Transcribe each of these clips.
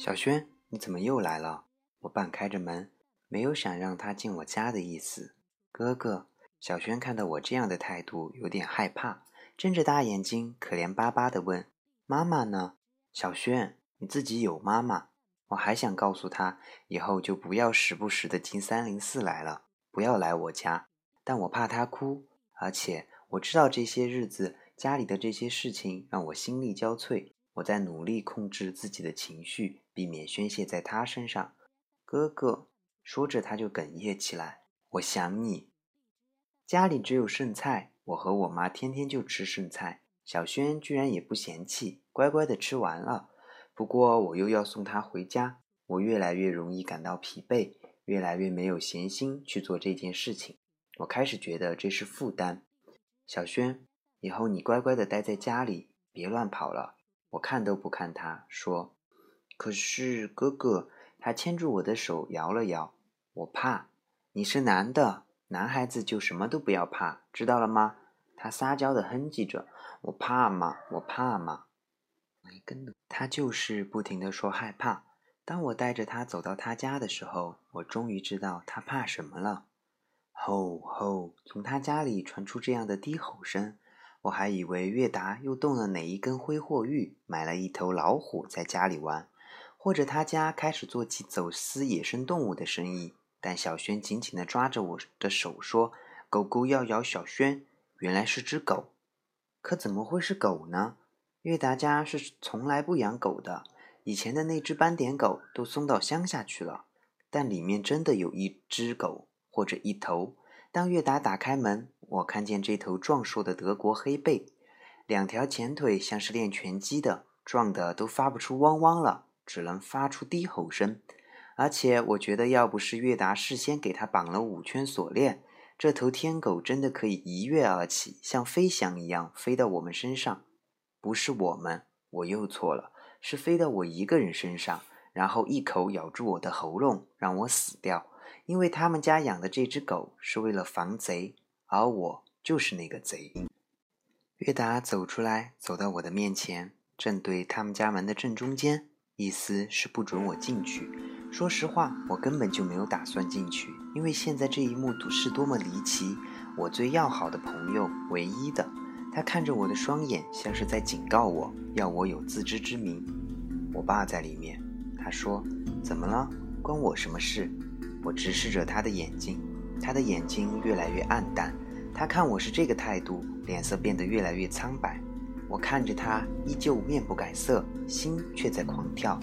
小轩，你怎么又来了？我半开着门，没有想让他进我家的意思。哥哥，小轩看到我这样的态度，有点害怕，睁着大眼睛，可怜巴巴地问：“妈妈呢？”小轩，你自己有妈妈。我还想告诉他，以后就不要时不时的进三零四来了，不要来我家。但我怕他哭，而且我知道这些日子家里的这些事情让我心力交瘁。我在努力控制自己的情绪，避免宣泄在他身上。哥哥说着，他就哽咽起来。我想你。家里只有剩菜，我和我妈天天就吃剩菜。小轩居然也不嫌弃，乖乖的吃完了。不过我又要送他回家，我越来越容易感到疲惫，越来越没有闲心去做这件事情。我开始觉得这是负担。小轩，以后你乖乖的待在家里，别乱跑了。我看都不看他，说：“可是哥哥。”他牵住我的手，摇了摇。我怕，你是男的，男孩子就什么都不要怕，知道了吗？他撒娇的哼唧着：“我怕嘛，我怕嘛。”他就是不停的说害怕。当我带着他走到他家的时候，我终于知道他怕什么了。吼吼！从他家里传出这样的低吼声。我还以为月达又动了哪一根挥霍玉，买了一头老虎在家里玩，或者他家开始做起走私野生动物的生意。但小轩紧紧地抓着我的手说：“狗狗要咬小轩，原来是只狗。可怎么会是狗呢？月达家是从来不养狗的，以前的那只斑点狗都送到乡下去了。但里面真的有一只狗，或者一头。当月达打开门。”我看见这头壮硕的德国黑背，两条前腿像是练拳击的，壮的都发不出汪汪了，只能发出低吼声。而且我觉得，要不是月达事先给他绑了五圈锁链，这头天狗真的可以一跃而起，像飞翔一样飞到我们身上。不是我们，我又错了，是飞到我一个人身上，然后一口咬住我的喉咙，让我死掉。因为他们家养的这只狗是为了防贼。而我就是那个贼。月达走出来，走到我的面前，正对他们家门的正中间，意思是不准我进去。说实话，我根本就没有打算进去，因为现在这一幕是多么离奇。我最要好的朋友，唯一的，他看着我的双眼，像是在警告我，要我有自知之明。我爸在里面，他说：“怎么了？关我什么事？”我直视着他的眼睛。他的眼睛越来越暗淡，他看我是这个态度，脸色变得越来越苍白。我看着他，依旧面不改色，心却在狂跳。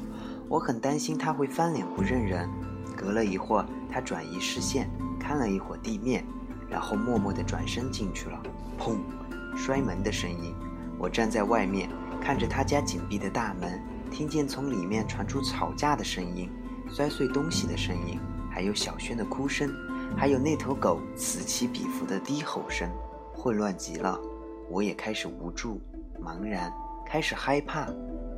我很担心他会翻脸不认人。隔了一会儿，他转移视线，看了一会儿地面，然后默默地转身进去了。砰！摔门的声音。我站在外面，看着他家紧闭的大门，听见从里面传出吵架的声音、摔碎东西的声音，还有小轩的哭声。还有那头狗此起彼伏的低吼声，混乱极了。我也开始无助、茫然，开始害怕。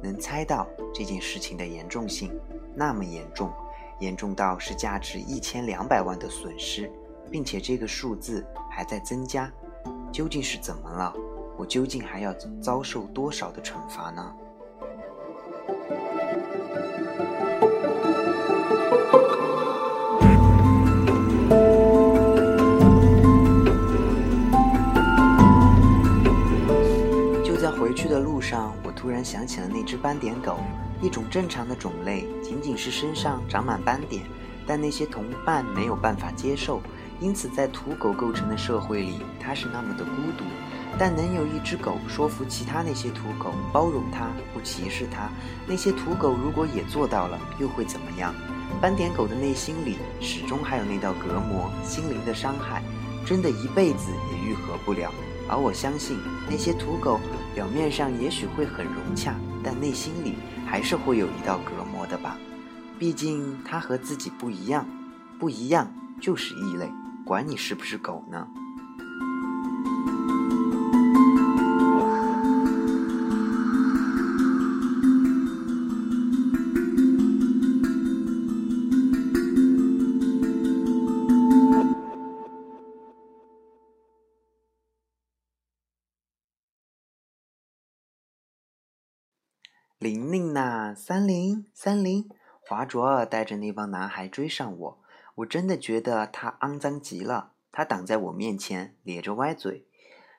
能猜到这件事情的严重性，那么严重，严重到是价值一千两百万的损失，并且这个数字还在增加。究竟是怎么了？我究竟还要遭受多少的惩罚呢？的路上，我突然想起了那只斑点狗，一种正常的种类，仅仅是身上长满斑点，但那些同伴没有办法接受，因此在土狗构成的社会里，它是那么的孤独。但能有一只狗说服其他那些土狗包容它，不歧视它，那些土狗如果也做到了，又会怎么样？斑点狗的内心里始终还有那道隔膜，心灵的伤害，真的一辈子也愈合不了。而我相信那些土狗。表面上也许会很融洽，但内心里还是会有一道隔膜的吧。毕竟他和自己不一样，不一样就是异类，管你是不是狗呢。三零三零，华卓带着那帮男孩追上我，我真的觉得他肮脏极了。他挡在我面前，咧着歪嘴。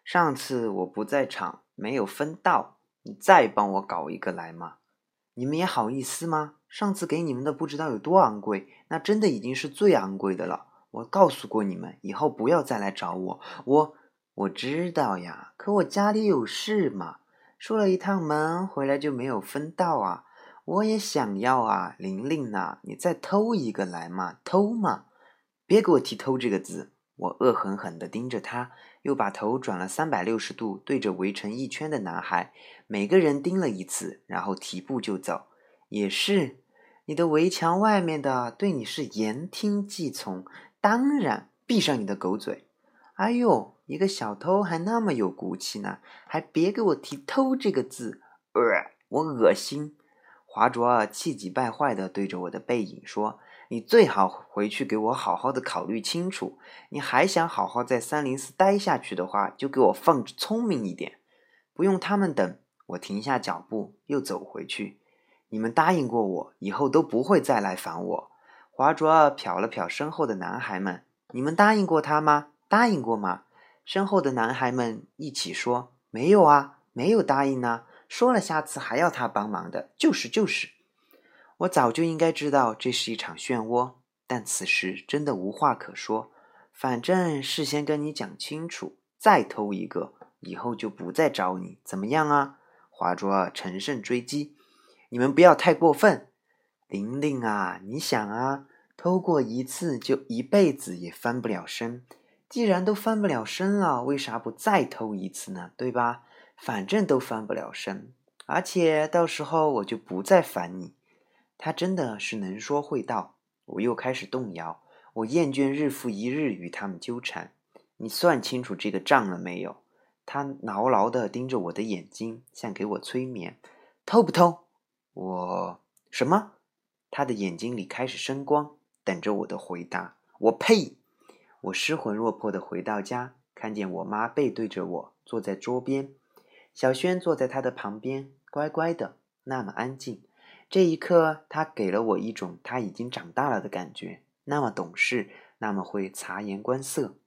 上次我不在场，没有分到，你再帮我搞一个来嘛？你们也好意思吗？上次给你们的不知道有多昂贵，那真的已经是最昂贵的了。我告诉过你们，以后不要再来找我。我我知道呀，可我家里有事嘛，出了一趟门，回来就没有分到啊。我也想要啊，玲玲呐，你再偷一个来嘛，偷嘛，别给我提偷这个字。我恶狠狠地盯着他，又把头转了三百六十度，对着围成一圈的男孩，每个人盯了一次，然后提步就走。也是，你的围墙外面的对你是言听计从，当然，闭上你的狗嘴。哎呦，一个小偷还那么有骨气呢，还别给我提偷这个字，呃，我恶心。华卓尔气急败坏地对着我的背影说。你最好回去给我好好的考虑清楚。你还想好好在三零四待下去的话，就给我放聪明一点，不用他们等。我停下脚步，又走回去。你们答应过我，以后都不会再来烦我。华卓尔瞟了瞟身后的男孩们，你们答应过他吗？答应过吗？身后的男孩们一起说：没有啊，没有答应呢。说了下次还要他帮忙的，就是就是。我早就应该知道这是一场漩涡，但此时真的无话可说。反正事先跟你讲清楚，再偷一个，以后就不再找你，怎么样啊？华卓乘胜追击，你们不要太过分。玲玲啊，你想啊，偷过一次就一辈子也翻不了身。既然都翻不了身了，为啥不再偷一次呢？对吧？反正都翻不了身，而且到时候我就不再烦你。他真的是能说会道，我又开始动摇。我厌倦日复一日与他们纠缠。你算清楚这个账了没有？他牢牢地盯着我的眼睛，像给我催眠。偷不偷？我什么？他的眼睛里开始生光，等着我的回答。我呸！我失魂落魄地回到家，看见我妈背对着我坐在桌边，小轩坐在他的旁边，乖乖的，那么安静。这一刻，他给了我一种他已经长大了的感觉，那么懂事，那么会察言观色。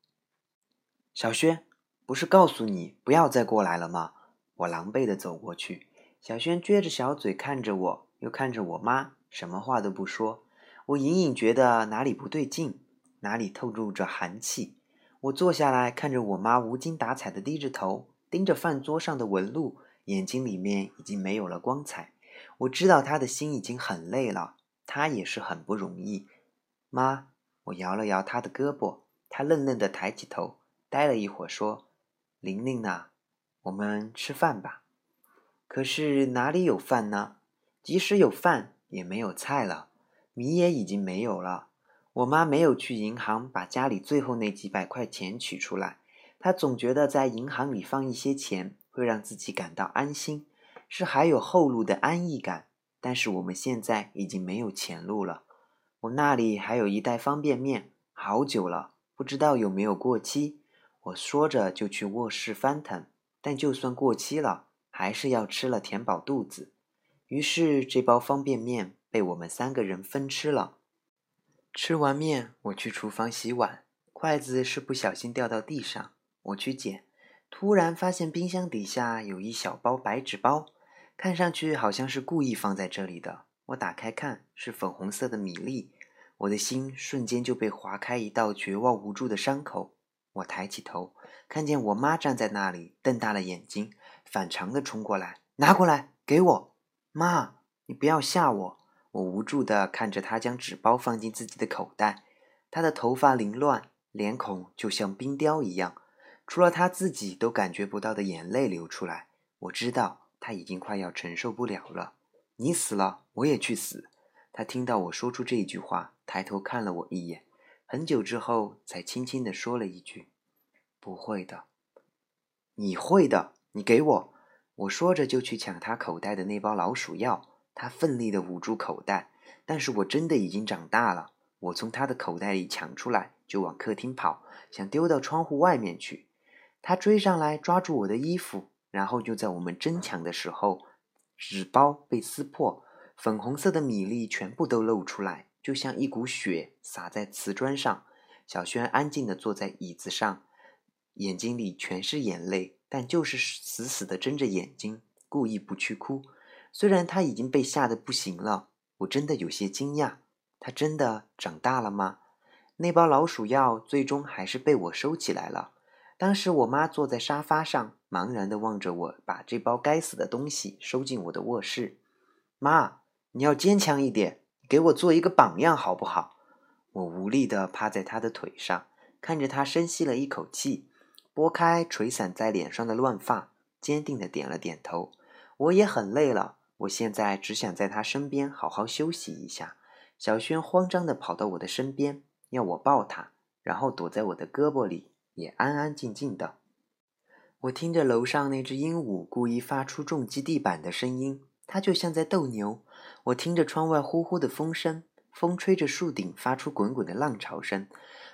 小轩，不是告诉你不要再过来了吗？我狼狈地走过去，小轩撅着小嘴看着我，又看着我妈，什么话都不说。我隐隐觉得哪里不对劲，哪里透露着寒气。我坐下来，看着我妈无精打采地低着头，盯着饭桌上的纹路，眼睛里面已经没有了光彩。我知道他的心已经很累了，他也是很不容易。妈，我摇了摇他的胳膊，他愣愣地抬起头，呆了一会儿，说：“玲玲呐，我们吃饭吧。”可是哪里有饭呢？即使有饭，也没有菜了，米也已经没有了。我妈没有去银行把家里最后那几百块钱取出来，他总觉得在银行里放一些钱会让自己感到安心。是还有后路的安逸感，但是我们现在已经没有前路了。我那里还有一袋方便面，好久了，不知道有没有过期。我说着就去卧室翻腾，但就算过期了，还是要吃了填饱肚子。于是这包方便面被我们三个人分吃了。吃完面，我去厨房洗碗，筷子是不小心掉到地上，我去捡，突然发现冰箱底下有一小包白纸包。看上去好像是故意放在这里的。我打开看，是粉红色的米粒，我的心瞬间就被划开一道绝望无助的伤口。我抬起头，看见我妈站在那里，瞪大了眼睛，反常的冲过来，拿过来给我。妈，你不要吓我！我无助的看着她将纸包放进自己的口袋，她的头发凌乱，脸孔就像冰雕一样，除了他自己都感觉不到的眼泪流出来。我知道。他已经快要承受不了了，你死了，我也去死。他听到我说出这句话，抬头看了我一眼，很久之后才轻轻地说了一句：“不会的，你会的，你给我。”我说着就去抢他口袋的那包老鼠药，他奋力地捂住口袋，但是我真的已经长大了，我从他的口袋里抢出来，就往客厅跑，想丢到窗户外面去。他追上来，抓住我的衣服。然后就在我们争抢的时候，纸包被撕破，粉红色的米粒全部都露出来，就像一股血洒在瓷砖上。小轩安静地坐在椅子上，眼睛里全是眼泪，但就是死死地睁着眼睛，故意不去哭。虽然他已经被吓得不行了，我真的有些惊讶。他真的长大了吗？那包老鼠药最终还是被我收起来了。当时我妈坐在沙发上，茫然地望着我把这包该死的东西收进我的卧室。妈，你要坚强一点，给我做一个榜样好不好？我无力地趴在她的腿上，看着她深吸了一口气，拨开垂散在脸上的乱发，坚定地点了点头。我也很累了，我现在只想在她身边好好休息一下。小轩慌张地跑到我的身边，要我抱她，然后躲在我的胳膊里。也安安静静的。我听着楼上那只鹦鹉故意发出重击地板的声音，它就像在斗牛。我听着窗外呼呼的风声，风吹着树顶发出滚滚的浪潮声。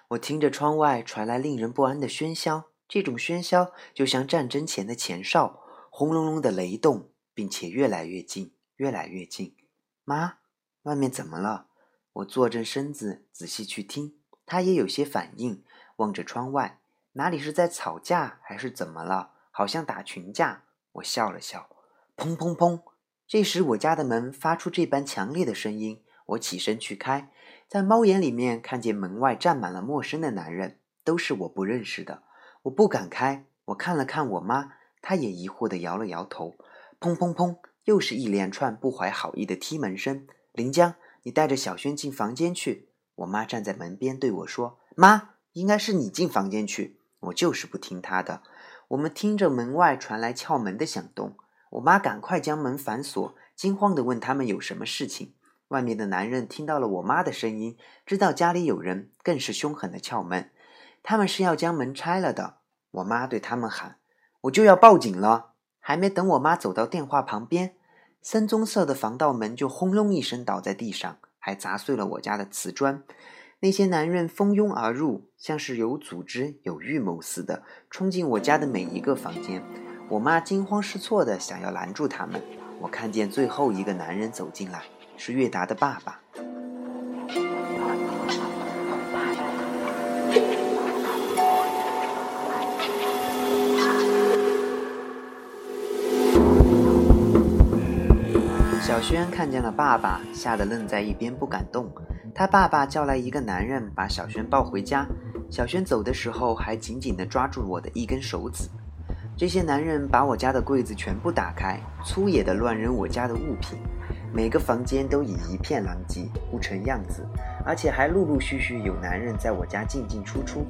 我听着窗外传来令人不安的喧嚣，这种喧嚣就像战争前的前哨，轰隆隆的雷动，并且越来越近，越来越近。妈，外面怎么了？我坐正身子，仔细去听，他也有些反应，望着窗外。哪里是在吵架，还是怎么了？好像打群架。我笑了笑，砰砰砰！这时我家的门发出这般强烈的声音，我起身去开，在猫眼里面看见门外站满了陌生的男人，都是我不认识的。我不敢开，我看了看我妈，她也疑惑地摇了摇头。砰砰砰！又是一连串不怀好意的踢门声。林江，你带着小轩进房间去。我妈站在门边对我说：“妈，应该是你进房间去。”我就是不听他的。我们听着门外传来撬门的响动，我妈赶快将门反锁，惊慌地问他们有什么事情。外面的男人听到了我妈的声音，知道家里有人，更是凶狠地撬门。他们是要将门拆了的。我妈对他们喊：“我就要报警了！”还没等我妈走到电话旁边，深棕色的防盗门就轰隆一声倒在地上，还砸碎了我家的瓷砖。那些男人蜂拥而入，像是有组织、有预谋似的，冲进我家的每一个房间。我妈惊慌失措的想要拦住他们。我看见最后一个男人走进来，是月达的爸爸。小轩看见了爸爸，吓得愣在一边不敢动。他爸爸叫来一个男人，把小轩抱回家。小轩走的时候还紧紧地抓住我的一根手指。这些男人把我家的柜子全部打开，粗野地乱扔我家的物品，每个房间都已一片狼藉，不成样子。而且还陆陆续续有男人在我家进进出出。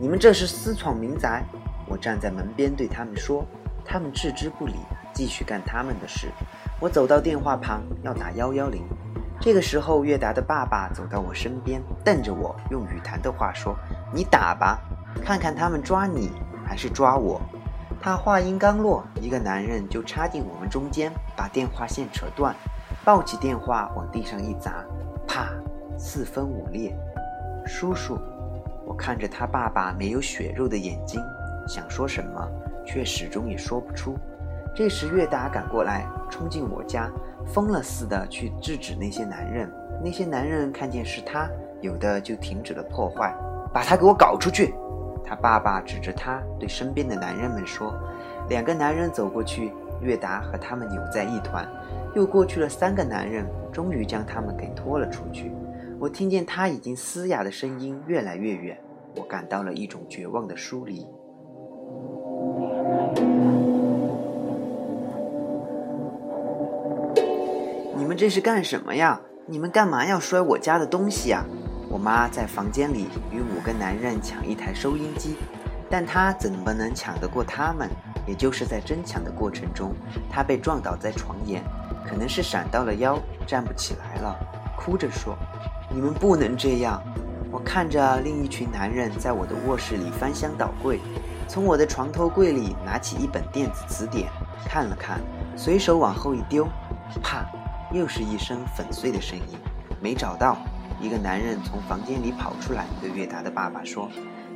你们这是私闯民宅！我站在门边对他们说，他们置之不理，继续干他们的事。我走到电话旁要打幺幺零，这个时候月达的爸爸走到我身边，瞪着我，用语坛的话说：“你打吧，看看他们抓你还是抓我。”他话音刚落，一个男人就插进我们中间，把电话线扯断，抱起电话往地上一砸，啪，四分五裂。叔叔，我看着他爸爸没有血肉的眼睛，想说什么，却始终也说不出。这时，月达赶过来，冲进我家，疯了似的去制止那些男人。那些男人看见是他，有的就停止了破坏，把他给我搞出去。他爸爸指着他对身边的男人们说。两个男人走过去，月达和他们扭在一团。又过去了三个男人，终于将他们给拖了出去。我听见他已经嘶哑的声音越来越远，我感到了一种绝望的疏离。你们这是干什么呀？你们干嘛要摔我家的东西呀？我妈在房间里与五个男人抢一台收音机，但她怎么能抢得过他们？也就是在争抢的过程中，她被撞倒在床沿，可能是闪到了腰，站不起来了，哭着说：“你们不能这样！”我看着另一群男人在我的卧室里翻箱倒柜，从我的床头柜里拿起一本电子词典看了看，随手往后一丢，啪！又是一声粉碎的声音，没找到。一个男人从房间里跑出来，对月达的爸爸说：“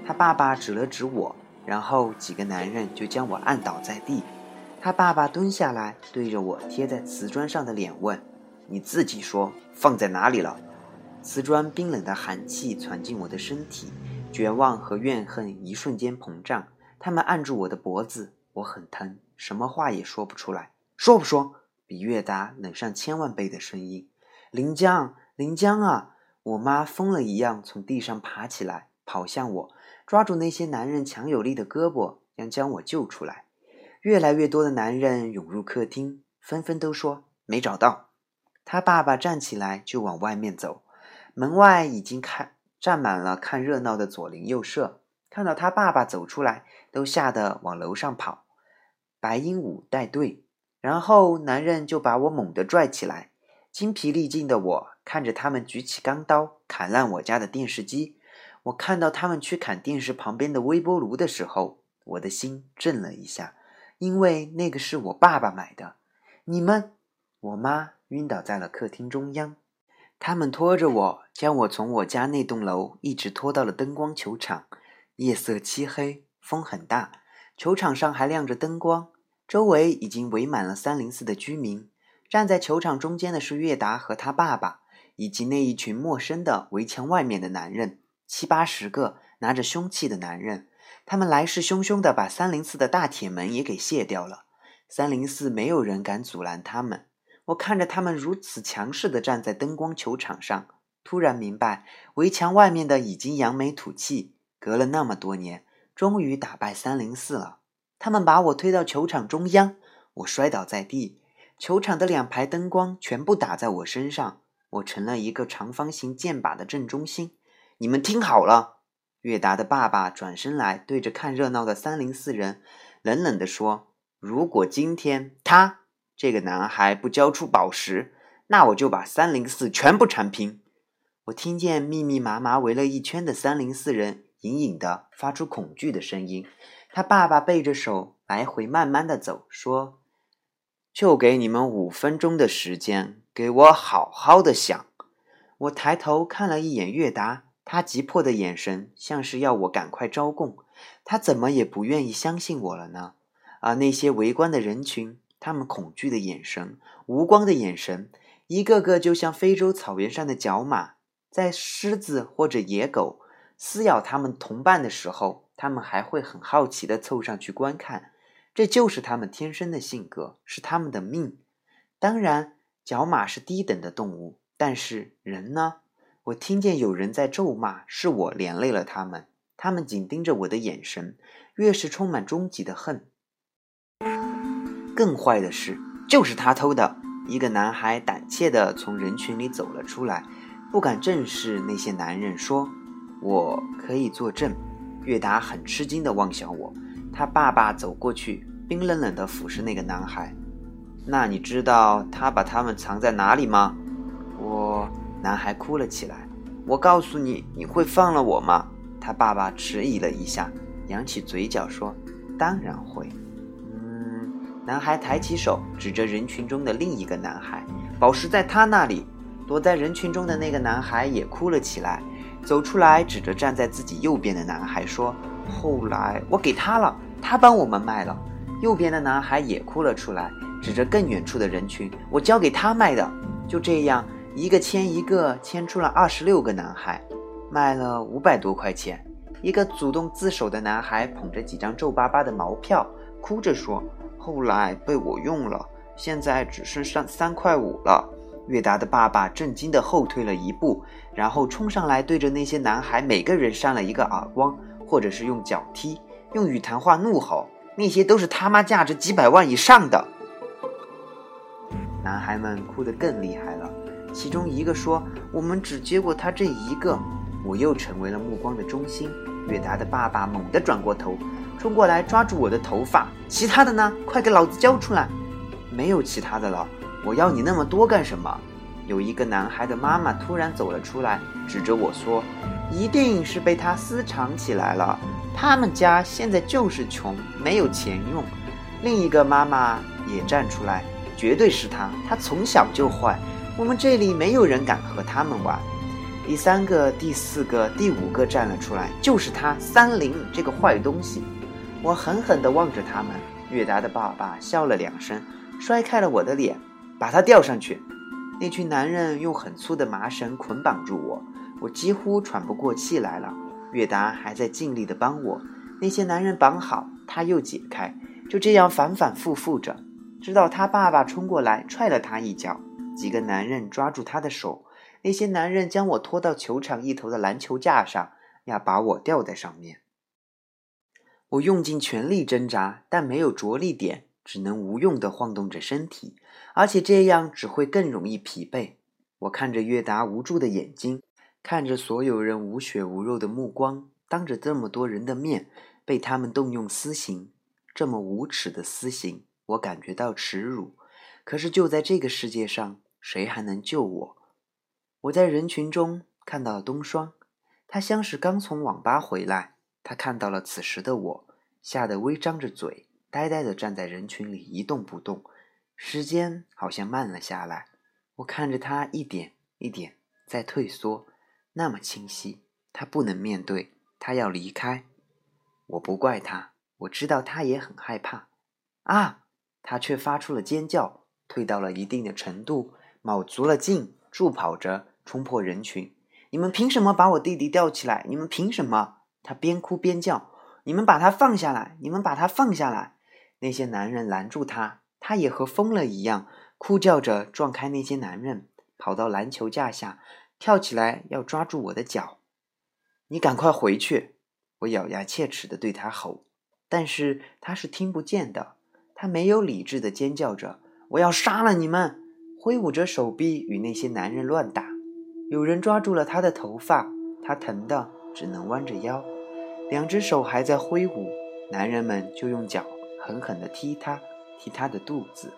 他爸爸指了指我，然后几个男人就将我按倒在地。他爸爸蹲下来，对着我贴在瓷砖上的脸问：‘你自己说，放在哪里了？瓷砖冰冷的寒气传进我的身体，绝望和怨恨一瞬间膨胀。他们按住我的脖子，我很疼，什么话也说不出来。说不说？比月达冷上千万倍的声音。临江，临江啊！我妈疯了一样从地上爬起来，跑向我，抓住那些男人强有力的胳膊，想将我救出来。越来越多的男人涌入客厅，纷纷都说没找到。他爸爸站起来就往外面走，门外已经看站满了看热闹的左邻右舍。看到他爸爸走出来，都吓得往楼上跑。白鹦鹉带队，然后男人就把我猛地拽起来。精疲力尽的我看着他们举起钢刀砍烂我家的电视机。我看到他们去砍电视旁边的微波炉的时候，我的心震了一下，因为那个是我爸爸买的。你们，我妈晕倒在了客厅中央。他们拖着我，将我从我家那栋楼一直拖到了灯光球场。夜色漆黑，风很大，球场上还亮着灯光，周围已经围满了三零四的居民。站在球场中间的是月达和他爸爸，以及那一群陌生的围墙外面的男人，七八十个拿着凶器的男人。他们来势汹汹地把三零四的大铁门也给卸掉了。三零四没有人敢阻拦他们。我看着他们如此强势地站在灯光球场上，突然明白，围墙外面的已经扬眉吐气。隔了那么多年，终于打败三零四了。他们把我推到球场中央，我摔倒在地。球场的两排灯光全部打在我身上，我成了一个长方形箭靶的正中心。你们听好了，月达的爸爸转身来，对着看热闹的三零四人冷冷地说：“如果今天他这个男孩不交出宝石，那我就把三零四全部铲平。”我听见密密麻麻围了一圈的三零四人。隐隐的发出恐惧的声音，他爸爸背着手来回慢慢的走，说：“就给你们五分钟的时间，给我好好的想。”我抬头看了一眼月达，他急迫的眼神像是要我赶快招供。他怎么也不愿意相信我了呢？而那些围观的人群，他们恐惧的眼神，无光的眼神，一个个就像非洲草原上的角马，在狮子或者野狗。撕咬他们同伴的时候，他们还会很好奇地凑上去观看，这就是他们天生的性格，是他们的命。当然，角马是低等的动物，但是人呢？我听见有人在咒骂，是我连累了他们。他们紧盯着我的眼神，越是充满终极的恨。更坏的是，就是他偷的。一个男孩胆怯地从人群里走了出来，不敢正视那些男人，说。我可以作证。月达很吃惊地望向我，他爸爸走过去，冰冷冷地俯视那个男孩。那你知道他把他们藏在哪里吗？我，男孩哭了起来。我告诉你，你会放了我吗？他爸爸迟疑了一下，扬起嘴角说：“当然会。”嗯，男孩抬起手指着人群中的另一个男孩，宝石在他那里。躲在人群中的那个男孩也哭了起来。走出来，指着站在自己右边的男孩说：“后来我给他了，他帮我们卖了。”右边的男孩也哭了出来，指着更远处的人群：“我交给他卖的。”就这样，一个牵一个，牵出了二十六个男孩，卖了五百多块钱。一个主动自首的男孩捧着几张皱巴巴的毛票，哭着说：“后来被我用了，现在只剩上三块五了。”月达的爸爸震惊地后退了一步，然后冲上来，对着那些男孩每个人扇了一个耳光，或者是用脚踢，用语谈话怒吼：“那些都是他妈价值几百万以上的！”男孩们哭得更厉害了。其中一个说：“我们只接过他这一个。”我又成为了目光的中心。月达的爸爸猛地转过头，冲过来抓住我的头发：“其他的呢？快给老子交出来！”没有其他的了。我要你那么多干什么？有一个男孩的妈妈突然走了出来，指着我说：“一定是被他私藏起来了。他们家现在就是穷，没有钱用。”另一个妈妈也站出来：“绝对是他，他从小就坏。我们这里没有人敢和他们玩。”第三个、第四个、第五个站了出来：“就是他，三林这个坏东西。”我狠狠地望着他们。月达的爸爸笑了两声，摔开了我的脸。把他吊上去。那群男人用很粗的麻绳捆绑住我，我几乎喘不过气来了。月达还在尽力地帮我，那些男人绑好，他又解开，就这样反反复复着，直到他爸爸冲过来踹了他一脚。几个男人抓住他的手，那些男人将我拖到球场一头的篮球架上，要把我吊在上面。我用尽全力挣扎，但没有着力点，只能无用地晃动着身体。而且这样只会更容易疲惫。我看着约达无助的眼睛，看着所有人无血无肉的目光，当着这么多人的面被他们动用私刑，这么无耻的私刑，我感觉到耻辱。可是就在这个世界上，谁还能救我？我在人群中看到了冬霜，他像是刚从网吧回来。他看到了此时的我，吓得微张着嘴，呆呆地站在人群里一动不动。时间好像慢了下来，我看着他一点一点在退缩，那么清晰。他不能面对，他要离开。我不怪他，我知道他也很害怕。啊！他却发出了尖叫，退到了一定的程度，卯足了劲，助跑着冲破人群。你们凭什么把我弟弟吊起来？你们凭什么？他边哭边叫：“你们把他放下来！你们把他放下来！”那些男人拦住他。他也和疯了一样，哭叫着撞开那些男人，跑到篮球架下，跳起来要抓住我的脚。你赶快回去！我咬牙切齿地对他吼，但是他是听不见的。他没有理智地尖叫着：“我要杀了你们！”挥舞着手臂与那些男人乱打。有人抓住了他的头发，他疼得只能弯着腰，两只手还在挥舞。男人们就用脚狠狠地踢他。踢他的肚子，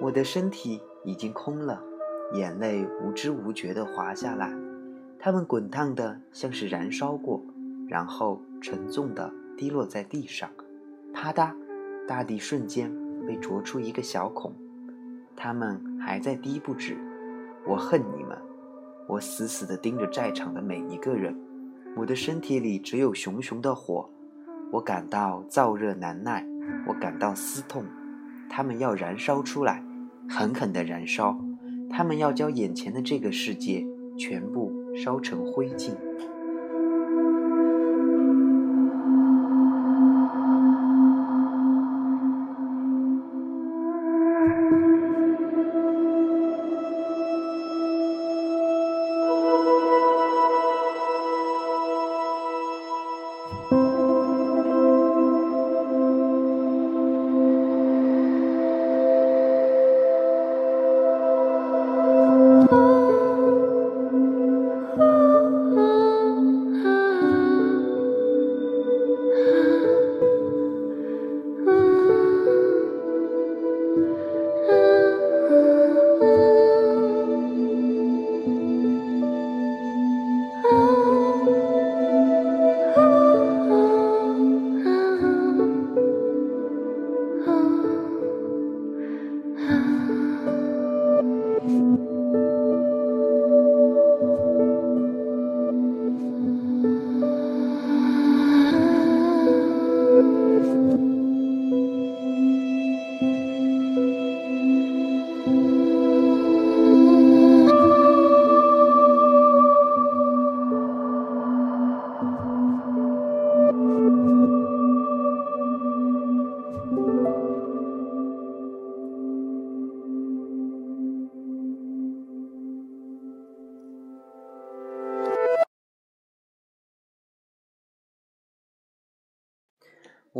我的身体已经空了，眼泪无知无觉地滑下来，它们滚烫的像是燃烧过，然后沉重地滴落在地上，啪嗒，大地瞬间被啄出一个小孔，它们还在滴不止。我恨你们，我死死地盯着在场的每一个人，我的身体里只有熊熊的火，我感到燥热难耐，我感到撕痛。他们要燃烧出来，狠狠的燃烧。他们要将眼前的这个世界全部烧成灰烬。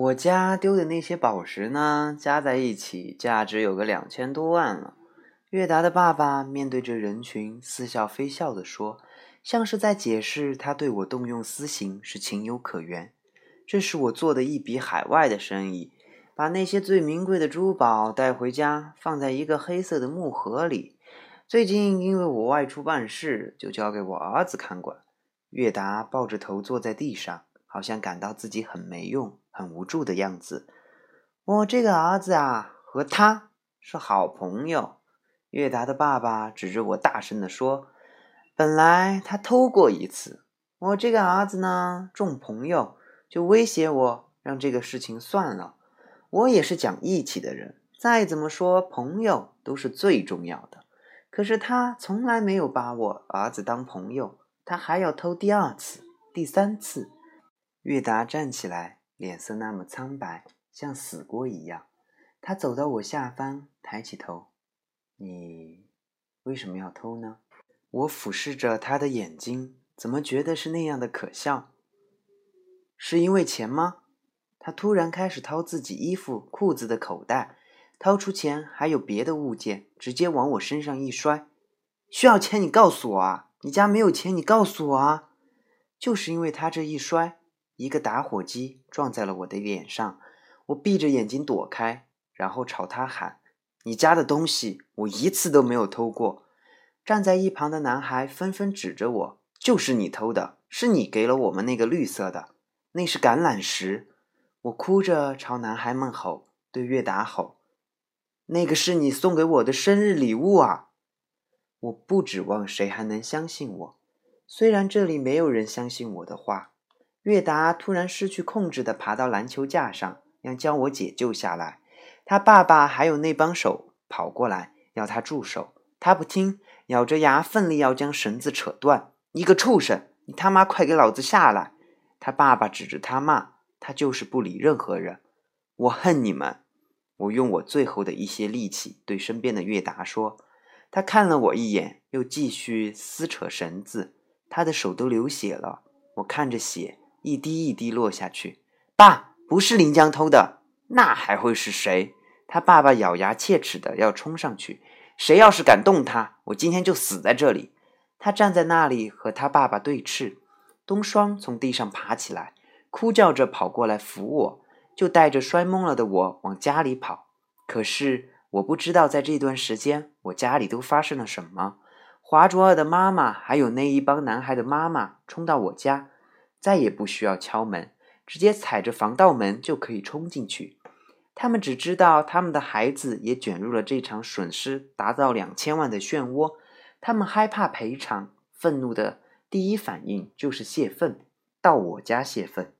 我家丢的那些宝石呢？加在一起，价值有个两千多万了。月达的爸爸面对着人群，似笑非笑地说，像是在解释他对我动用私刑是情有可原。这是我做的一笔海外的生意，把那些最名贵的珠宝带回家，放在一个黑色的木盒里。最近因为我外出办事，就交给我儿子看管。月达抱着头坐在地上，好像感到自己很没用。很无助的样子。我这个儿子啊，和他是好朋友。月达的爸爸指着我，大声地说：“本来他偷过一次。我这个儿子呢，重朋友，就威胁我，让这个事情算了。我也是讲义气的人，再怎么说，朋友都是最重要的。可是他从来没有把我儿子当朋友，他还要偷第二次、第三次。月达站起来，脸色那么苍白，像死过一样。他走到我下方，抬起头：“你为什么要偷呢？”我俯视着他的眼睛，怎么觉得是那样的可笑？是因为钱吗？他突然开始掏自己衣服、裤子的口袋，掏出钱，还有别的物件，直接往我身上一摔。需要钱，你告诉我啊！你家没有钱，你告诉我啊！就是因为他这一摔，一个打火机撞在了我的脸上，我闭着眼睛躲开，然后朝他喊：“你家的东西，我一次都没有偷过。”站在一旁的男孩纷纷指着我：“就是你偷的，是你给了我们那个绿色的，那是橄榄石。”我哭着朝男孩们吼，对月达吼：“那个是你送给我的生日礼物啊！”我不指望谁还能相信我，虽然这里没有人相信我的话。月达突然失去控制地爬到篮球架上，要将我解救下来。他爸爸还有那帮手跑过来要他住手，他不听。咬着牙，奋力要将绳子扯断。你个畜生，你他妈快给老子下来！他爸爸指着他骂，他就是不理任何人。我恨你们！我用我最后的一些力气对身边的月达说。他看了我一眼，又继续撕扯绳子，他的手都流血了。我看着血一滴一滴落下去。爸，不是林江偷的，那还会是谁？他爸爸咬牙切齿的要冲上去。谁要是敢动他，我今天就死在这里。他站在那里和他爸爸对峙。冬霜从地上爬起来，哭叫着跑过来扶我，就带着摔懵了的我往家里跑。可是我不知道在这段时间我家里都发生了什么。华卓尔的妈妈还有那一帮男孩的妈妈冲到我家，再也不需要敲门，直接踩着防盗门就可以冲进去。他们只知道他们的孩子也卷入了这场损失达到两千万的漩涡，他们害怕赔偿，愤怒的第一反应就是泄愤，到我家泄愤。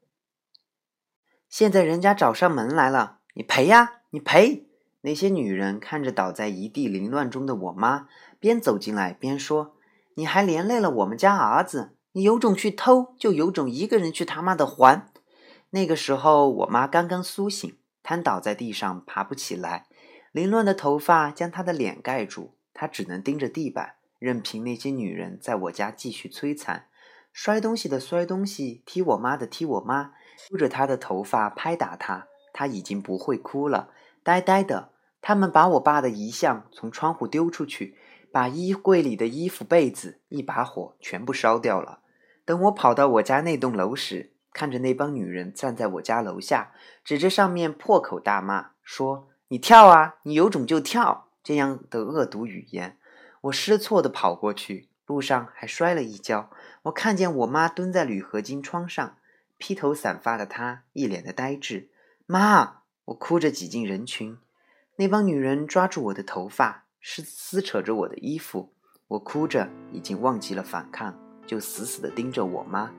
现在人家找上门来了，你赔呀，你赔！那些女人看着倒在一地凌乱中的我妈，边走进来边说：“你还连累了我们家儿子，你有种去偷，就有种一个人去他妈的还！”那个时候，我妈刚刚苏醒。瘫倒在地上，爬不起来，凌乱的头发将她的脸盖住，她只能盯着地板，任凭那些女人在我家继续摧残，摔东西的摔东西，踢我妈的踢我妈，揪着她的头发拍打她。她已经不会哭了，呆呆的。他们把我爸的遗像从窗户丢出去，把衣柜里的衣服、被子一把火全部烧掉了。等我跑到我家那栋楼时，看着那帮女人站在我家楼下，指着上面破口大骂，说：“你跳啊，你有种就跳！”这样的恶毒语言，我失措的跑过去，路上还摔了一跤。我看见我妈蹲在铝合金窗上，披头散发的她一脸的呆滞。妈，我哭着挤进人群，那帮女人抓住我的头发，是撕扯着我的衣服。我哭着，已经忘记了反抗，就死死的盯着我妈。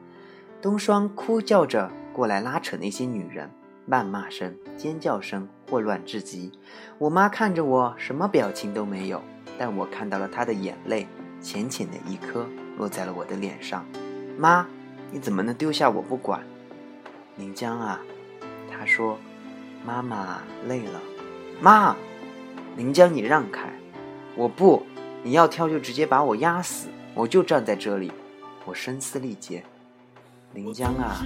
冬霜哭叫着过来拉扯那些女人，谩骂声、尖叫声混乱至极。我妈看着我，什么表情都没有，但我看到了她的眼泪，浅浅的一颗落在了我的脸上。妈，你怎么能丢下我不管？宁江啊，她说，妈妈累了。妈，宁江，你让开！我不，你要跳就直接把我压死，我就站在这里。我声嘶力竭。林江啊，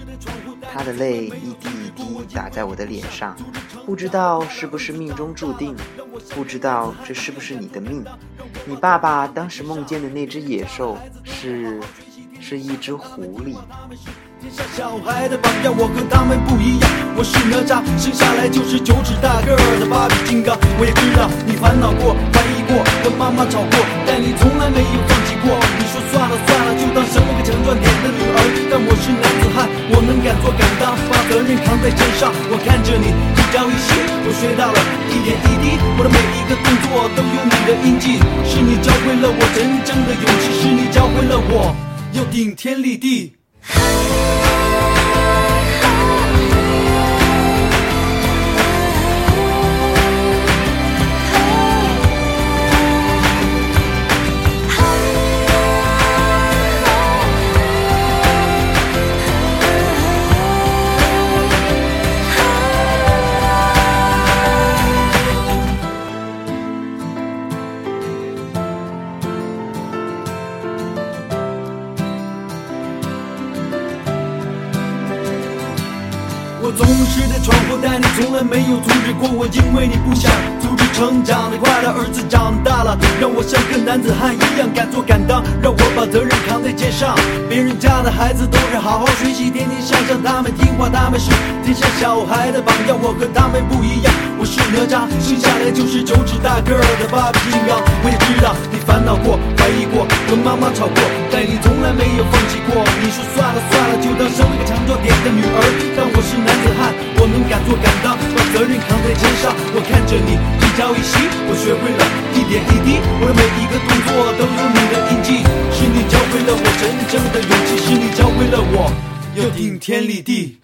他的泪一滴一滴打在我的脸上，不知道是不是命中注定，不知道这是不是你的命。你爸爸当时梦见的那只野兽是，是一只狐狸。天下小孩的榜样，我跟他们不一样。我是哪吒，生下来就是九尺大个儿的芭比金刚。我也知道你烦恼过、怀疑过、和妈妈吵过，但你从来没有放弃过。你说算了算了，就当生了个强壮点的女儿。但我是男子汉，我能敢做敢当，把责任扛在身上。我看着你一朝一夕，我学到了一点一滴，我的每一个动作都有你的印记。是你教会了我真正的勇气，是你教会了我要顶天立地。Hey. 总是在闯祸，但你从来没有阻止过我，因为你不想阻止成长的快乐。儿子长大了，让我像个男子汉一样敢做敢当，让我把责任扛在肩上。别人家的孩子都是好好学习，天天向上，他们听话，他们是天下小孩的榜样。我和他们不一样，我是哪吒，生下来就是九尺大个的八匹金刚。我也知道你烦恼过，怀疑过，和妈妈吵过，但你从来没有放弃过。你说算了算了，就当生了个强壮点的女儿。但我是男子汉，我能敢做敢当，把责任扛在肩上。我看着你一朝一夕，我学会了一点一滴，我的每一个动作都有你的印记。是你教会了我真正的勇气，是你教会了我要顶天立地。